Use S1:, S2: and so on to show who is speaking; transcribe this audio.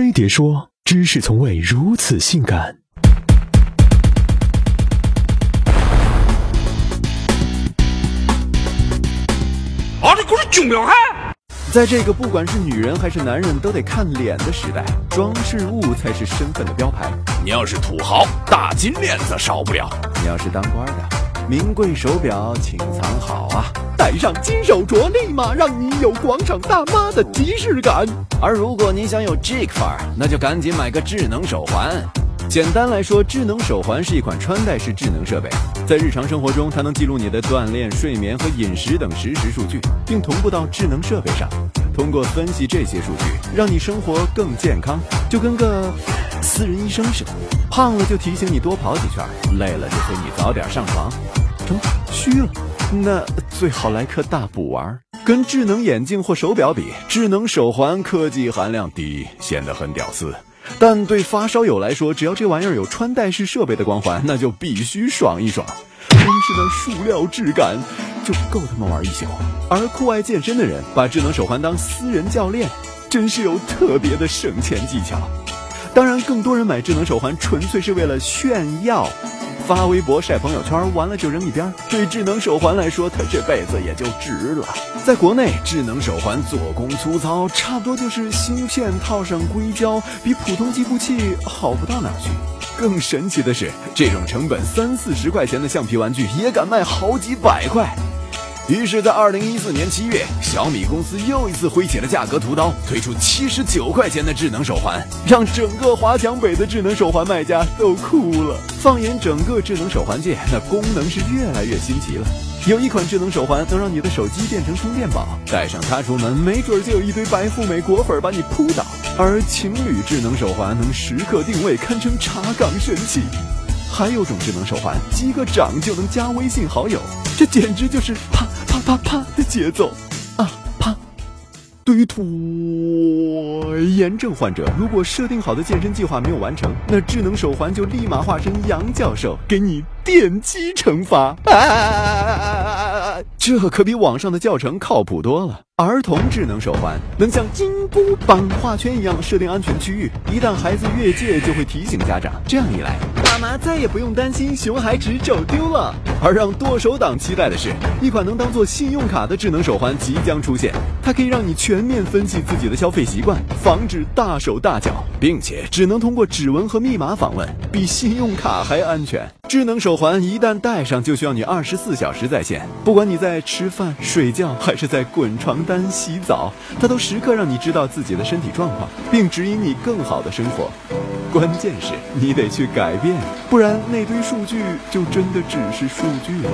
S1: 飞碟说：“知识从未如此性感。”
S2: 啊，这可是囧了哈！
S3: 在这个不管是女人还是男人都得看脸的时代，装饰物才是身份的标牌。
S2: 你要是土豪，大金链子少不了；
S3: 你要是当官的，名贵手表请藏好啊！戴上金手镯，立马让你有广场大妈的即视感。而如果你想有 Jig 范儿，那就赶紧买个智能手环。简单来说，智能手环是一款穿戴式智能设备，在日常生活中，它能记录你的锻炼、睡眠和饮食等实时数据，并同步到智能设备上。通过分析这些数据，让你生活更健康，就跟个私人医生似的。胖了就提醒你多跑几圈，累了就催你早点上床。成虚了，那最好来颗大补丸。跟智能眼镜或手表比，智能手环科技含量低，显得很屌丝。但对发烧友来说，只要这玩意儿有穿戴式设备的光环，那就必须爽一爽。光是那塑料质感，就够他们玩一宿。而酷爱健身的人，把智能手环当私人教练，真是有特别的省钱技巧。当然，更多人买智能手环纯粹是为了炫耀。发微博晒朋友圈，完了就扔一边。对智能手环来说，它这辈子也就值了。在国内，智能手环做工粗糙，差不多就是芯片套上硅胶，比普通计步器好不到哪去。更神奇的是，这种成本三四十块钱的橡皮玩具也敢卖好几百块。于是，在二零一四年七月，小米公司又一次挥起了价格屠刀，推出七十九块钱的智能手环，让整个华强北的智能手环卖家都哭了。放眼整个智能手环界，那功能是越来越新奇了。有一款智能手环能让你的手机变成充电宝，带上它出门，没准就有一堆白富美果粉把你扑倒。而情侣智能手环能时刻定位，堪称查岗神器。还有种智能手环，击个掌就能加微信好友，这简直就是啪啪啪啪的节奏啊！啪！对于拖延症患者，如果设定好的健身计划没有完成，那智能手环就立马化身杨教授，给你电击惩罚。啊！这可比网上的教程靠谱多了。儿童智能手环能像金箍棒画圈一样设定安全区域，一旦孩子越界，就会提醒家长。这样一来，爸妈再也不用担心熊孩子走丢了。而让剁手党期待的是，一款能当做信用卡的智能手环即将出现。它可以让你全面分析自己的消费习惯，防止大手大脚，并且只能通过指纹和密码访问，比信用卡还安全。智能手环一旦戴上，就需要你二十四小时在线，不管你在吃饭、睡觉，还是在滚床单、洗澡，它都时刻让你知道自己的身体状况，并指引你更好的生活。关键是你得去改变，不然那堆数据就真的只是数据了。